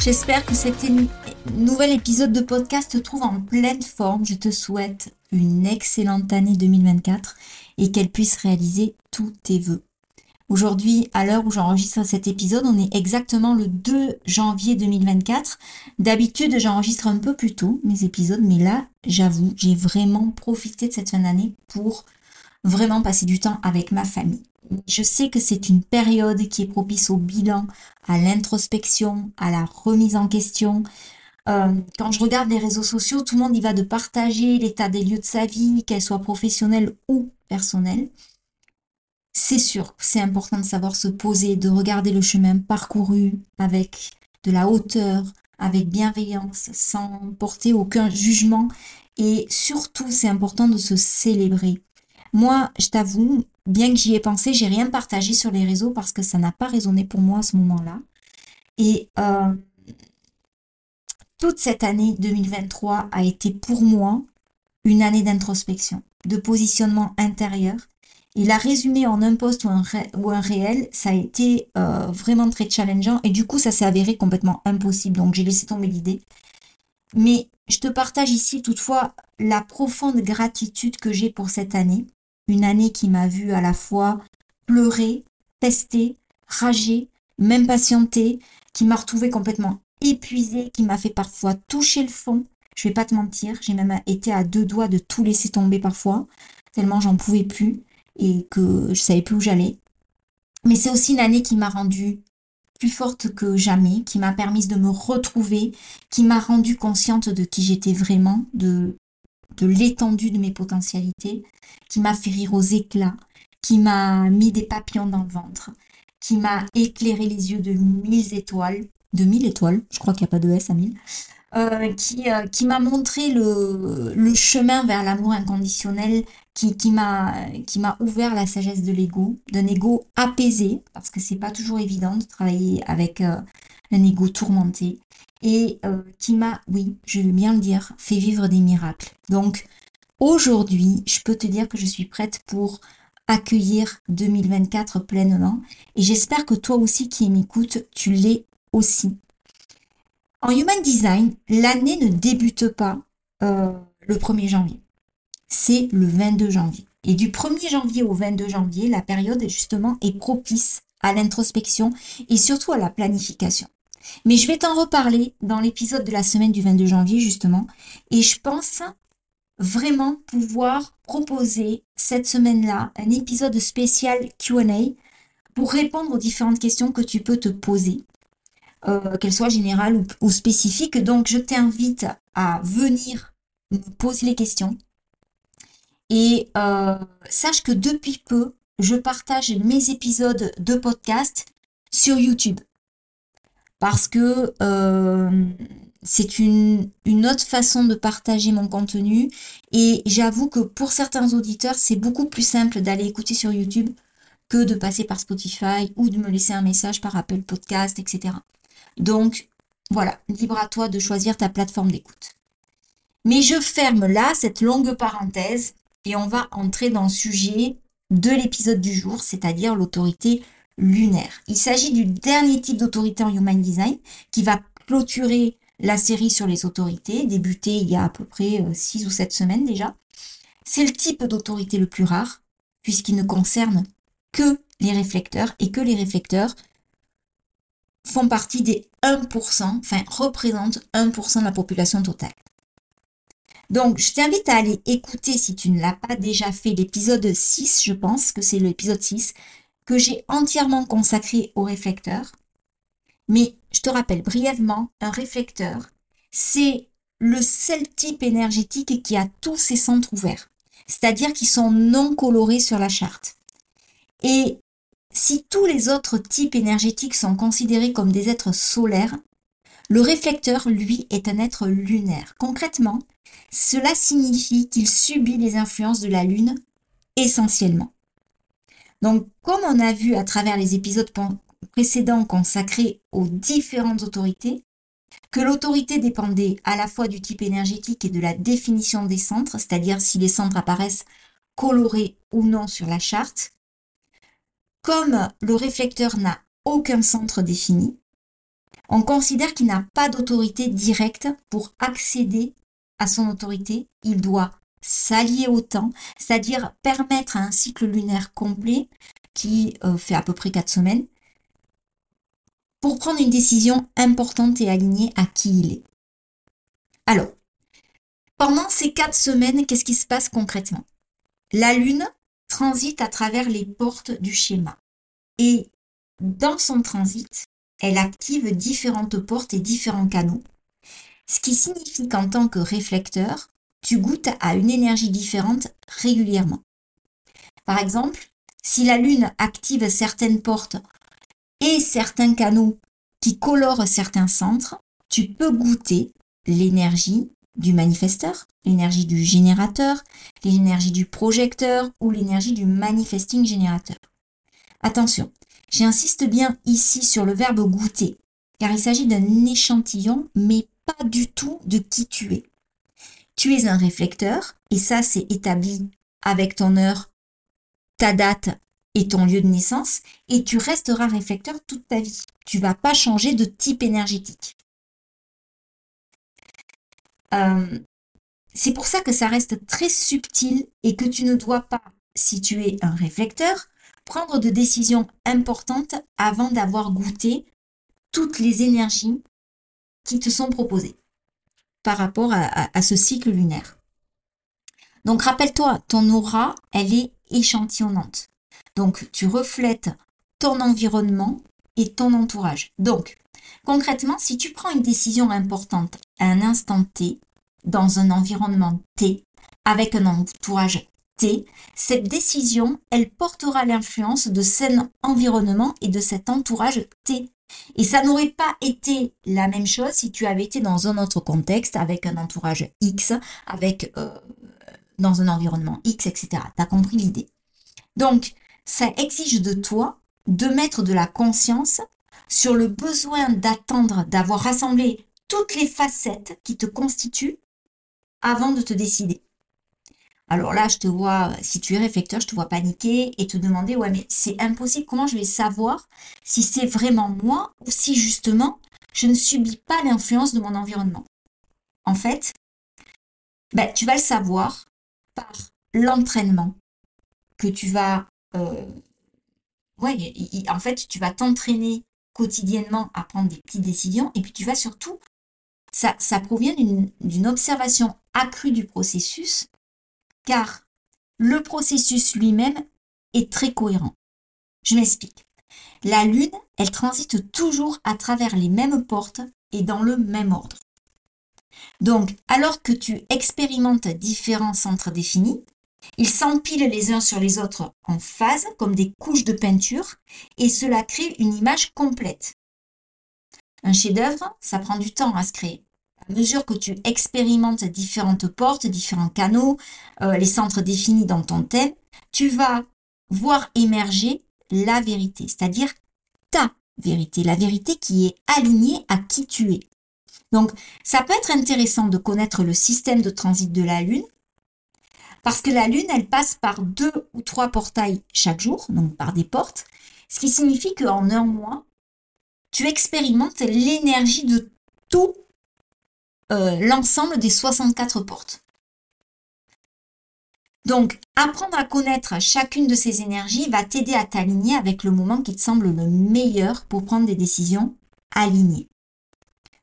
J'espère que cet nouvel épisode de podcast te trouve en pleine forme. Je te souhaite une excellente année 2024 et qu'elle puisse réaliser tous tes vœux. Aujourd'hui, à l'heure où j'enregistre cet épisode, on est exactement le 2 janvier 2024. D'habitude, j'enregistre un peu plus tôt mes épisodes, mais là, j'avoue, j'ai vraiment profité de cette fin d'année pour vraiment passer du temps avec ma famille. Je sais que c'est une période qui est propice au bilan, à l'introspection, à la remise en question. Euh, quand je regarde les réseaux sociaux, tout le monde y va de partager l'état des lieux de sa vie, qu'elle soit professionnelle ou personnelle. C'est sûr, c'est important de savoir se poser, de regarder le chemin parcouru avec de la hauteur, avec bienveillance, sans porter aucun jugement. Et surtout, c'est important de se célébrer. Moi, je t'avoue, bien que j'y ai pensé, j'ai rien partagé sur les réseaux parce que ça n'a pas résonné pour moi à ce moment-là. Et euh, toute cette année 2023 a été pour moi une année d'introspection, de positionnement intérieur. Et la résumer en un poste ou un, ou un réel, ça a été euh, vraiment très challengeant et du coup ça s'est avéré complètement impossible. Donc j'ai laissé tomber l'idée. Mais je te partage ici toutefois la profonde gratitude que j'ai pour cette année une année qui m'a vu à la fois pleurer, tester, rager, m'impatienter, qui m'a retrouvée complètement épuisée, qui m'a fait parfois toucher le fond. Je vais pas te mentir, j'ai même été à deux doigts de tout laisser tomber parfois, tellement j'en pouvais plus et que je savais plus où j'allais. Mais c'est aussi une année qui m'a rendue plus forte que jamais, qui m'a permis de me retrouver, qui m'a rendue consciente de qui j'étais vraiment, de de l'étendue de mes potentialités, qui m'a fait rire aux éclats, qui m'a mis des papillons dans le ventre, qui m'a éclairé les yeux de mille étoiles, de mille étoiles, je crois qu'il n'y a pas de S à mille, euh, qui, euh, qui m'a montré le, chemin vers l'amour inconditionnel, qui, qui m'a ouvert la sagesse de l'ego, d'un ego apaisé, parce que c'est pas toujours évident de travailler avec euh, un ego tourmenté, et euh, qui m'a, oui, je veux bien le dire, fait vivre des miracles. Donc aujourd'hui, je peux te dire que je suis prête pour accueillir 2024 pleinement et j'espère que toi aussi qui m'écoutes, tu l'es aussi. En Human Design, l'année ne débute pas euh, le 1er janvier. C'est le 22 janvier. Et du 1er janvier au 22 janvier, la période justement est propice à l'introspection et surtout à la planification. Mais je vais t'en reparler dans l'épisode de la semaine du 22 janvier, justement. Et je pense vraiment pouvoir proposer cette semaine-là un épisode spécial QA pour répondre aux différentes questions que tu peux te poser, euh, qu'elles soient générales ou, spécifiques. Donc, je t'invite à venir me poser les questions. Et euh, sache que depuis peu, je partage mes épisodes de podcast sur YouTube parce que euh, c'est une, une, autre façon de partager mon contenu et j'avoue que pour certains auditeurs, c'est beaucoup plus simple d'aller écouter sur YouTube que de passer par Spotify ou de me laisser un message par Apple Podcast, etc. Donc voilà, libre à toi de choisir ta plateforme d'écoute. Mais je ferme là cette longue parenthèse et on va entrer dans le sujet de l'épisode du jour, c'est-à-dire l'autorité lunaire. Il s'agit du dernier type d'autorité en Human Design qui va clôturer la série sur les autorités, débutée il y a à peu près 6 euh, ou 7 semaines déjà. C'est le type d'autorité le plus rare, puisqu'il ne concerne que les réflecteurs et que les réflecteurs font partie des 1%, enfin représentent 1% de la population totale. Donc, je t'invite à aller écouter, si tu ne l'as pas déjà fait, l'épisode 6, je pense que c'est l'épisode 6, que j'ai entièrement consacré au réflecteur. Mais je te rappelle brièvement, un réflecteur, c'est le seul type énergétique qui a tous ses centres ouverts, c'est-à-dire qui sont non colorés sur la charte. Et si tous les autres types énergétiques sont considérés comme des êtres solaires, le réflecteur, lui, est un être lunaire. Concrètement, cela signifie qu'il subit les influences de la Lune essentiellement. Donc, comme on a vu à travers les épisodes précédents consacrés aux différentes autorités, que l'autorité dépendait à la fois du type énergétique et de la définition des centres, c'est-à-dire si les centres apparaissent colorés ou non sur la charte, comme le réflecteur n'a aucun centre défini, on considère qu'il n'a pas d'autorité directe pour accéder à son autorité. Il doit s'allier au temps, c'est-à-dire permettre à un cycle lunaire complet qui euh, fait à peu près quatre semaines pour prendre une décision importante et alignée à qui il est. Alors, pendant ces quatre semaines, qu'est-ce qui se passe concrètement? La Lune transite à travers les portes du schéma. Et dans son transit, elle active différentes portes et différents canaux. Ce qui signifie qu'en tant que réflecteur, tu goûtes à une énergie différente régulièrement. Par exemple, si la Lune active certaines portes et certains canaux qui colorent certains centres, tu peux goûter l'énergie du manifesteur, l'énergie du générateur, l'énergie du projecteur ou l'énergie du manifesting générateur. Attention, j'insiste bien ici sur le verbe goûter, car il s'agit d'un échantillon, mais pas du tout de qui tu es. Tu es un réflecteur, et ça c'est établi avec ton heure, ta date et ton lieu de naissance, et tu resteras réflecteur toute ta vie. Tu vas pas changer de type énergétique. Euh, c'est pour ça que ça reste très subtil et que tu ne dois pas, si tu es un réflecteur, prendre de décisions importantes avant d'avoir goûté toutes les énergies qui te sont proposées rapport à, ce cycle lunaire. Donc rappelle-toi, ton aura, elle est échantillonnante. Donc tu reflètes ton environnement et ton entourage. Donc concrètement, si tu prends une décision importante à un instant T, dans un environnement T, avec un entourage T, cette décision, elle portera l'influence de cet environnement et de cet entourage T. Et ça n'aurait pas été la même chose si tu avais été dans un autre contexte, avec un entourage X, avec euh, dans un environnement X, etc. Tu as compris l'idée? Donc, ça exige de toi de mettre de la conscience sur le besoin d'attendre, d'avoir rassemblé toutes les facettes qui te constituent avant de te décider. Alors là, je te vois, si tu es réflecteur, je te vois paniquer et te demander, ouais, mais c'est impossible, comment je vais savoir si c'est vraiment moi ou si justement je ne subis pas l'influence de mon environnement? En fait, ben, tu vas le savoir par l'entraînement que tu vas... Euh, ouais, en fait, tu vas t'entraîner quotidiennement à prendre des petites décisions et puis tu vas surtout... Ça, ça provient d'une observation accrue du processus car le processus lui-même est très cohérent. Je m'explique. La Lune, elle transite toujours à travers les mêmes portes et dans le même ordre. Donc, alors que tu expérimentes différents centres définis, ils s'empilent les uns sur les autres en phase, comme des couches de peinture, et cela crée une image complète. Un chef-d'œuvre, ça prend du temps à se créer mesure que tu expérimentes différentes portes, différents canaux, euh, les centres définis dans ton thème, tu vas voir émerger la vérité, c'est-à-dire ta vérité, la vérité qui est alignée à qui tu es. Donc, ça peut être intéressant de connaître le système de transit de la Lune, parce que la Lune, elle passe par deux ou trois portails chaque jour, donc par des portes, ce qui signifie qu'en un mois, tu expérimentes l'énergie de tout euh, l'ensemble des 64 portes. Donc, apprendre à connaître chacune de ces énergies va t'aider à t'aligner avec le moment qui te semble le meilleur pour prendre des décisions alignées.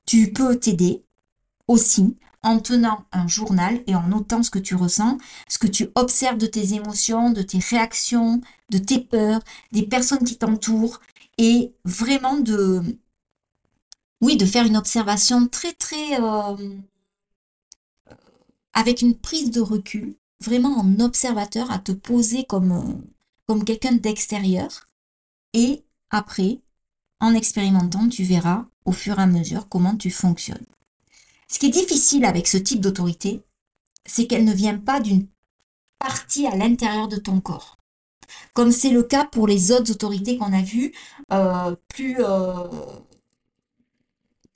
Tu peux t'aider aussi en tenant un journal et en notant ce que tu ressens, ce que tu observes de tes émotions, de tes réactions, de tes peurs, des personnes qui t'entourent, et vraiment de, oui, de faire une observation très, très, euh, avec une prise de recul, vraiment en observateur, à te poser comme, euh, comme quelqu'un d'extérieur. Et après, en expérimentant, tu verras au fur et à mesure comment tu fonctionnes. Ce qui est difficile avec ce type d'autorité, c'est qu'elle ne vient pas d'une partie à l'intérieur de ton corps. Comme c'est le cas pour les autres autorités qu'on a vues, euh, plus,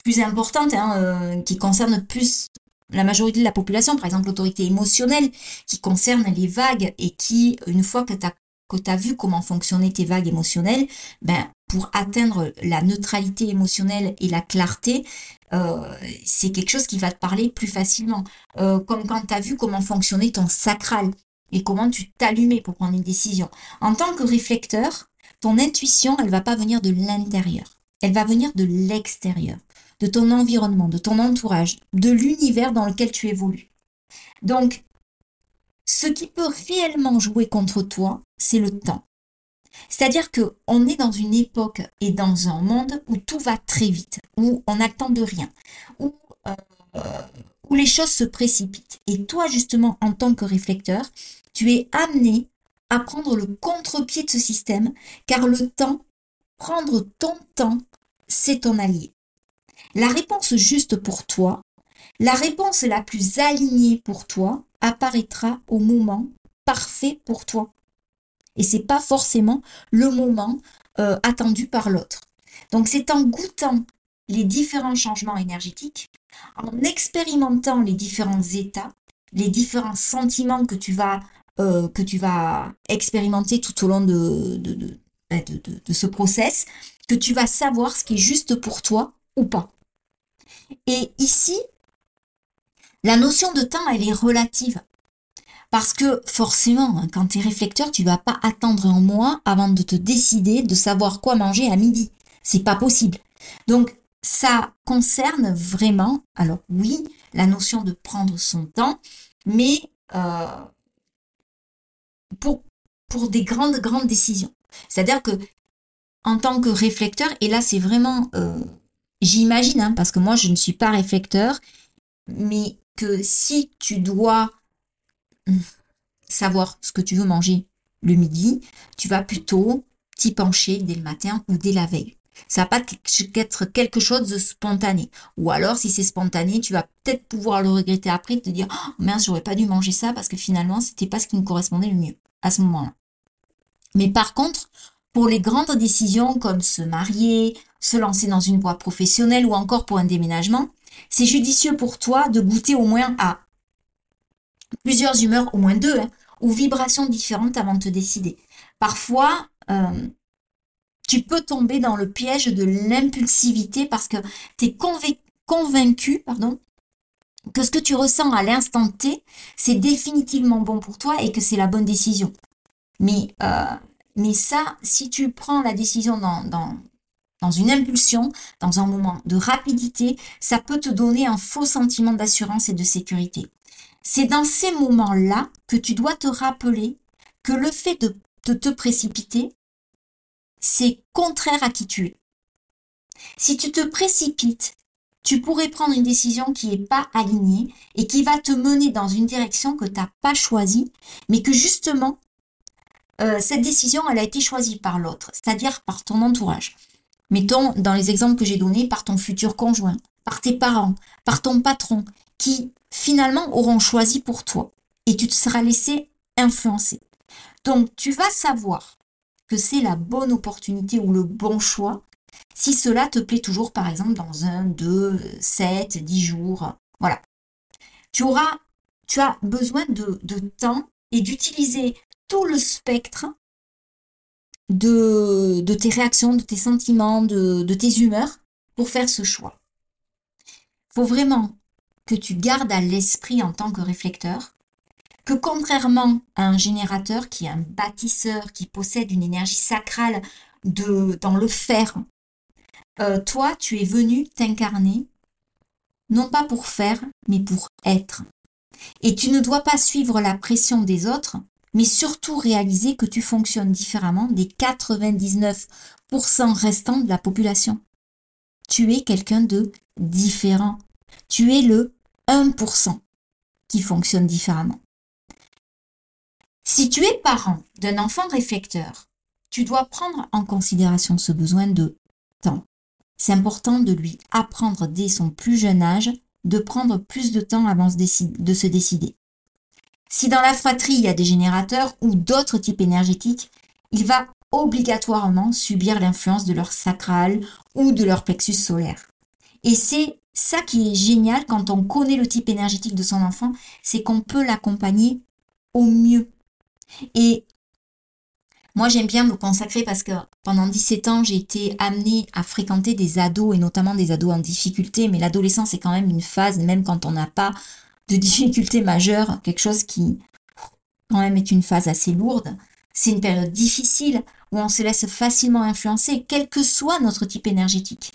plus importantes, hein, euh, qui concernent plus la majorité de la population, par exemple l'autorité émotionnelle, qui concerne les vagues et qui, une fois que tu as que vu comment fonctionnaient tes vagues émotionnelles, ben, pour atteindre la neutralité émotionnelle et la clarté, euh, c'est quelque chose qui va te parler plus facilement. Euh, comme quand tu as vu comment fonctionnait ton sacral et comment tu t'allumais pour prendre une décision. En tant que réflecteur, ton intuition, elle va pas venir de l'intérieur. Elle va venir de l'extérieur, de ton environnement, de ton entourage, de l'univers dans lequel tu évolues. Donc, ce qui peut réellement jouer contre toi, c'est le temps. C'est-à-dire que on est dans une époque et dans un monde où tout va très vite, où on n'attend de rien, où, euh, où les choses se précipitent. Et toi, justement, en tant que réflecteur, tu es amené à prendre le contre-pied de ce système, car le temps, prendre ton temps, c'est ton allié. La réponse juste pour toi, la réponse la plus alignée pour toi, apparaîtra au moment parfait pour toi. Et c'est pas forcément le moment euh, attendu par l'autre. Donc c'est en goûtant les différents changements énergétiques, en expérimentant les différents états, les différents sentiments que tu vas, euh, que tu vas expérimenter tout au long de, de, de, de, ce process, que tu vas savoir ce qui est juste pour toi ou pas. Et ici, la notion de temps, elle est relative. Parce que forcément, hein, quand tu es réflecteur, tu vas pas attendre un mois avant de te décider de savoir quoi manger à midi. C'est pas possible. Donc, ça concerne vraiment, alors oui, la notion de prendre son temps, mais euh, pour, pour des grandes, grandes décisions. C'est-à-dire que en tant que réflecteur, et là c'est vraiment, euh, j'imagine, hein, parce que moi je ne suis pas réflecteur, mais que si tu dois savoir ce que tu veux manger le midi, tu vas plutôt t'y pencher dès le matin ou dès la veille. Ça va pas être quelque chose de spontané. Ou alors, si c'est spontané, tu vas peut-être pouvoir le regretter après, te dire, oh, mince, j'aurais pas dû manger ça parce que finalement, c'était pas ce qui me correspondait le mieux à ce moment-là. Mais par contre, pour les grandes décisions comme se marier, se lancer dans une voie professionnelle ou encore pour un déménagement, c'est judicieux pour toi de goûter au moins à plusieurs humeurs, au moins deux, hein, ou vibrations différentes avant de te décider. Parfois, euh, tu peux tomber dans le piège de l'impulsivité parce que tu es convaincu pardon, que ce que tu ressens à l'instant T, c'est définitivement bon pour toi et que c'est la bonne décision. Mais, euh, mais ça, si tu prends la décision dans, dans, dans une impulsion, dans un moment de rapidité, ça peut te donner un faux sentiment d'assurance et de sécurité. C'est dans ces moments-là que tu dois te rappeler que le fait de, te précipiter, c'est contraire à qui tu es. Si tu te précipites, tu pourrais prendre une décision qui n'est pas alignée et qui va te mener dans une direction que tu n'as pas choisie, mais que justement, euh, cette décision, elle a été choisie par l'autre, c'est-à-dire par ton entourage. Mettons, dans les exemples que j'ai donnés, par ton futur conjoint, par tes parents, par ton patron, qui finalement auront choisi pour toi et tu te seras laissé influencer. Donc tu vas savoir que c'est la bonne opportunité ou le bon choix si cela te plaît toujours par exemple dans un, deux, sept, dix jours. Voilà. Tu auras, tu as besoin de, temps et d'utiliser tout le spectre de, de, tes réactions, de tes sentiments, de, de tes humeurs pour faire ce choix. Faut vraiment que tu gardes à l'esprit en tant que réflecteur que contrairement à un générateur qui est un bâtisseur, qui possède une énergie sacrale de, dans le fer, euh, toi, tu es venu t'incarner non pas pour faire, mais pour être. Et tu ne dois pas suivre la pression des autres, mais surtout réaliser que tu fonctionnes différemment des 99% restants de la population. Tu es quelqu'un de différent. Tu es le 1% qui fonctionne différemment. Si tu es parent d'un enfant réflecteur, tu dois prendre en considération ce besoin de temps. C'est important de lui apprendre dès son plus jeune âge de prendre plus de temps avant de se décider. Si dans la fratrie il y a des générateurs ou d'autres types énergétiques, il va obligatoirement subir l'influence de leur sacral ou de leur plexus solaire. Et c'est ça qui est génial quand on connaît le type énergétique de son enfant, c'est qu'on peut l'accompagner au mieux. Et moi, j'aime bien me consacrer parce que pendant 17 ans, j'ai été amenée à fréquenter des ados et notamment des ados en difficulté. Mais l'adolescence est quand même une phase, même quand on n'a pas de difficultés majeures, quelque chose qui quand même est une phase assez lourde. C'est une période difficile où on se laisse facilement influencer, quel que soit notre type énergétique.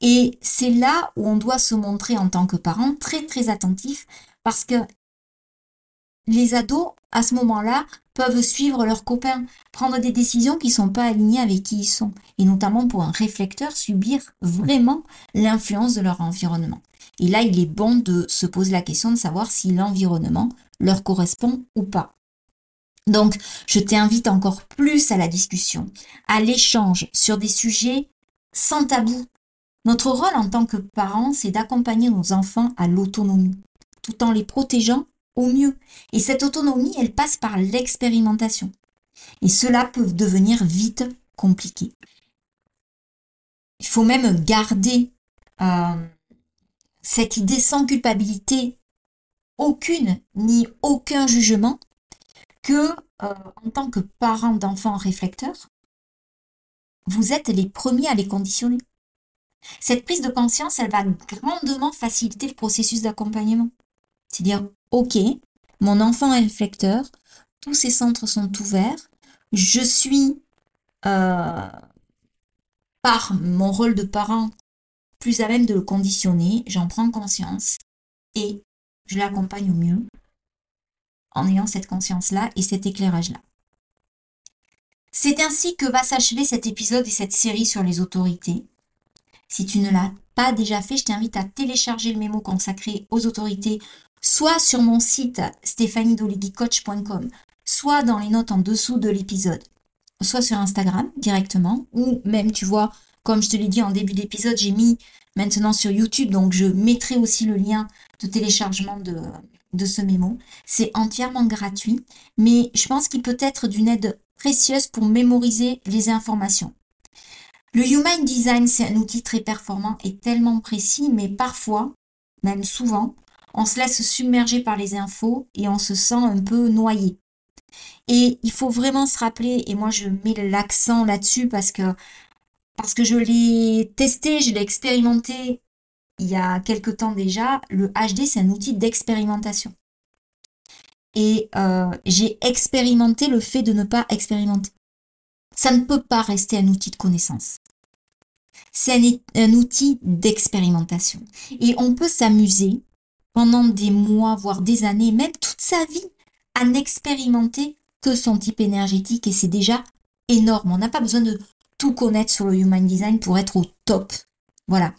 Et c'est là où on doit se montrer en tant que parent très très attentif parce que les ados, à ce moment-là, peuvent suivre leurs copains, prendre des décisions qui ne sont pas alignées avec qui ils sont, et notamment pour un réflecteur, subir vraiment l'influence de leur environnement. Et là, il est bon de se poser la question de savoir si l'environnement leur correspond ou pas. Donc, je t'invite encore plus à la discussion, à l'échange sur des sujets sans tabou. Notre rôle en tant que parents, c'est d'accompagner nos enfants à l'autonomie, tout en les protégeant au mieux. Et cette autonomie, elle passe par l'expérimentation. Et cela peut devenir vite compliqué. Il faut même garder euh, cette idée sans culpabilité, aucune ni aucun jugement, que euh, en tant que parent d'enfants réflecteurs, vous êtes les premiers à les conditionner. Cette prise de conscience, elle va grandement faciliter le processus d'accompagnement. C'est dire, OK, mon enfant est réflecteur, tous ses centres sont ouverts, je suis, euh, par mon rôle de parent, plus à même de le conditionner, j'en prends conscience et je l'accompagne au mieux en ayant cette conscience-là et cet éclairage-là. C'est ainsi que va s'achever cet épisode et cette série sur les autorités. Si tu ne l'as pas déjà fait, je t'invite à télécharger le mémo consacré aux autorités soit sur mon site stéphaniedoleguicoach.com, soit dans les notes en dessous de l'épisode, soit sur Instagram directement, ou même, tu vois, comme je te l'ai dit en début d'épisode, j'ai mis maintenant sur YouTube, donc je mettrai aussi le lien de téléchargement de, de ce mémo. C'est entièrement gratuit, mais je pense qu'il peut être d'une aide précieuse pour mémoriser les informations. Le Human Design, c'est un outil très performant et tellement précis, mais parfois, même souvent, on se laisse submerger par les infos et on se sent un peu noyé. Et il faut vraiment se rappeler, et moi je mets l'accent là-dessus parce que, parce que je l'ai testé, je l'ai expérimenté il y a quelque temps déjà, le HD c'est un outil d'expérimentation. Et euh, j'ai expérimenté le fait de ne pas expérimenter. Ça ne peut pas rester un outil de connaissance. C'est un, un outil d'expérimentation. Et on peut s'amuser pendant des mois, voire des années, même toute sa vie, à n'expérimenter que son type énergétique et c'est déjà énorme. On n'a pas besoin de tout connaître sur le Human Design pour être au top. Voilà.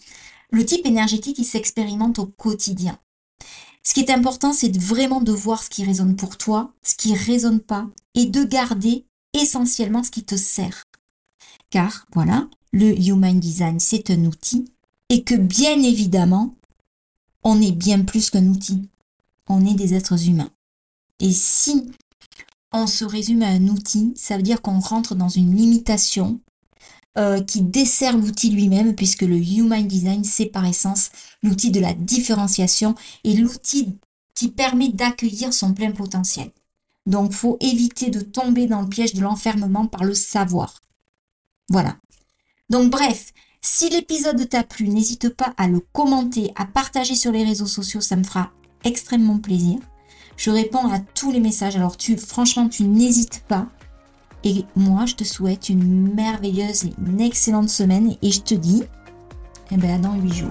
Le type énergétique, il s'expérimente au quotidien. Ce qui est important, c'est vraiment de voir ce qui résonne pour toi, ce qui résonne pas, et de garder essentiellement ce qui te sert. Car, voilà, le Human Design, c'est un outil, et que bien évidemment, on est bien plus qu'un outil. On est des êtres humains. Et si on se résume à un outil, ça veut dire qu'on rentre dans une limitation euh, qui dessert l'outil lui-même, puisque le Human Design, c'est par essence l'outil de la différenciation et l'outil qui permet d'accueillir son plein potentiel. Donc, faut éviter de tomber dans le piège de l'enfermement par le savoir. Voilà. Donc, bref, si l'épisode t'a plu, n'hésite pas à le commenter, à partager sur les réseaux sociaux, ça me fera extrêmement plaisir. Je réponds à tous les messages, alors tu, franchement, tu n'hésites pas. Et moi, je te souhaite une merveilleuse et une excellente semaine et je te dis, eh ben, dans 8 jours.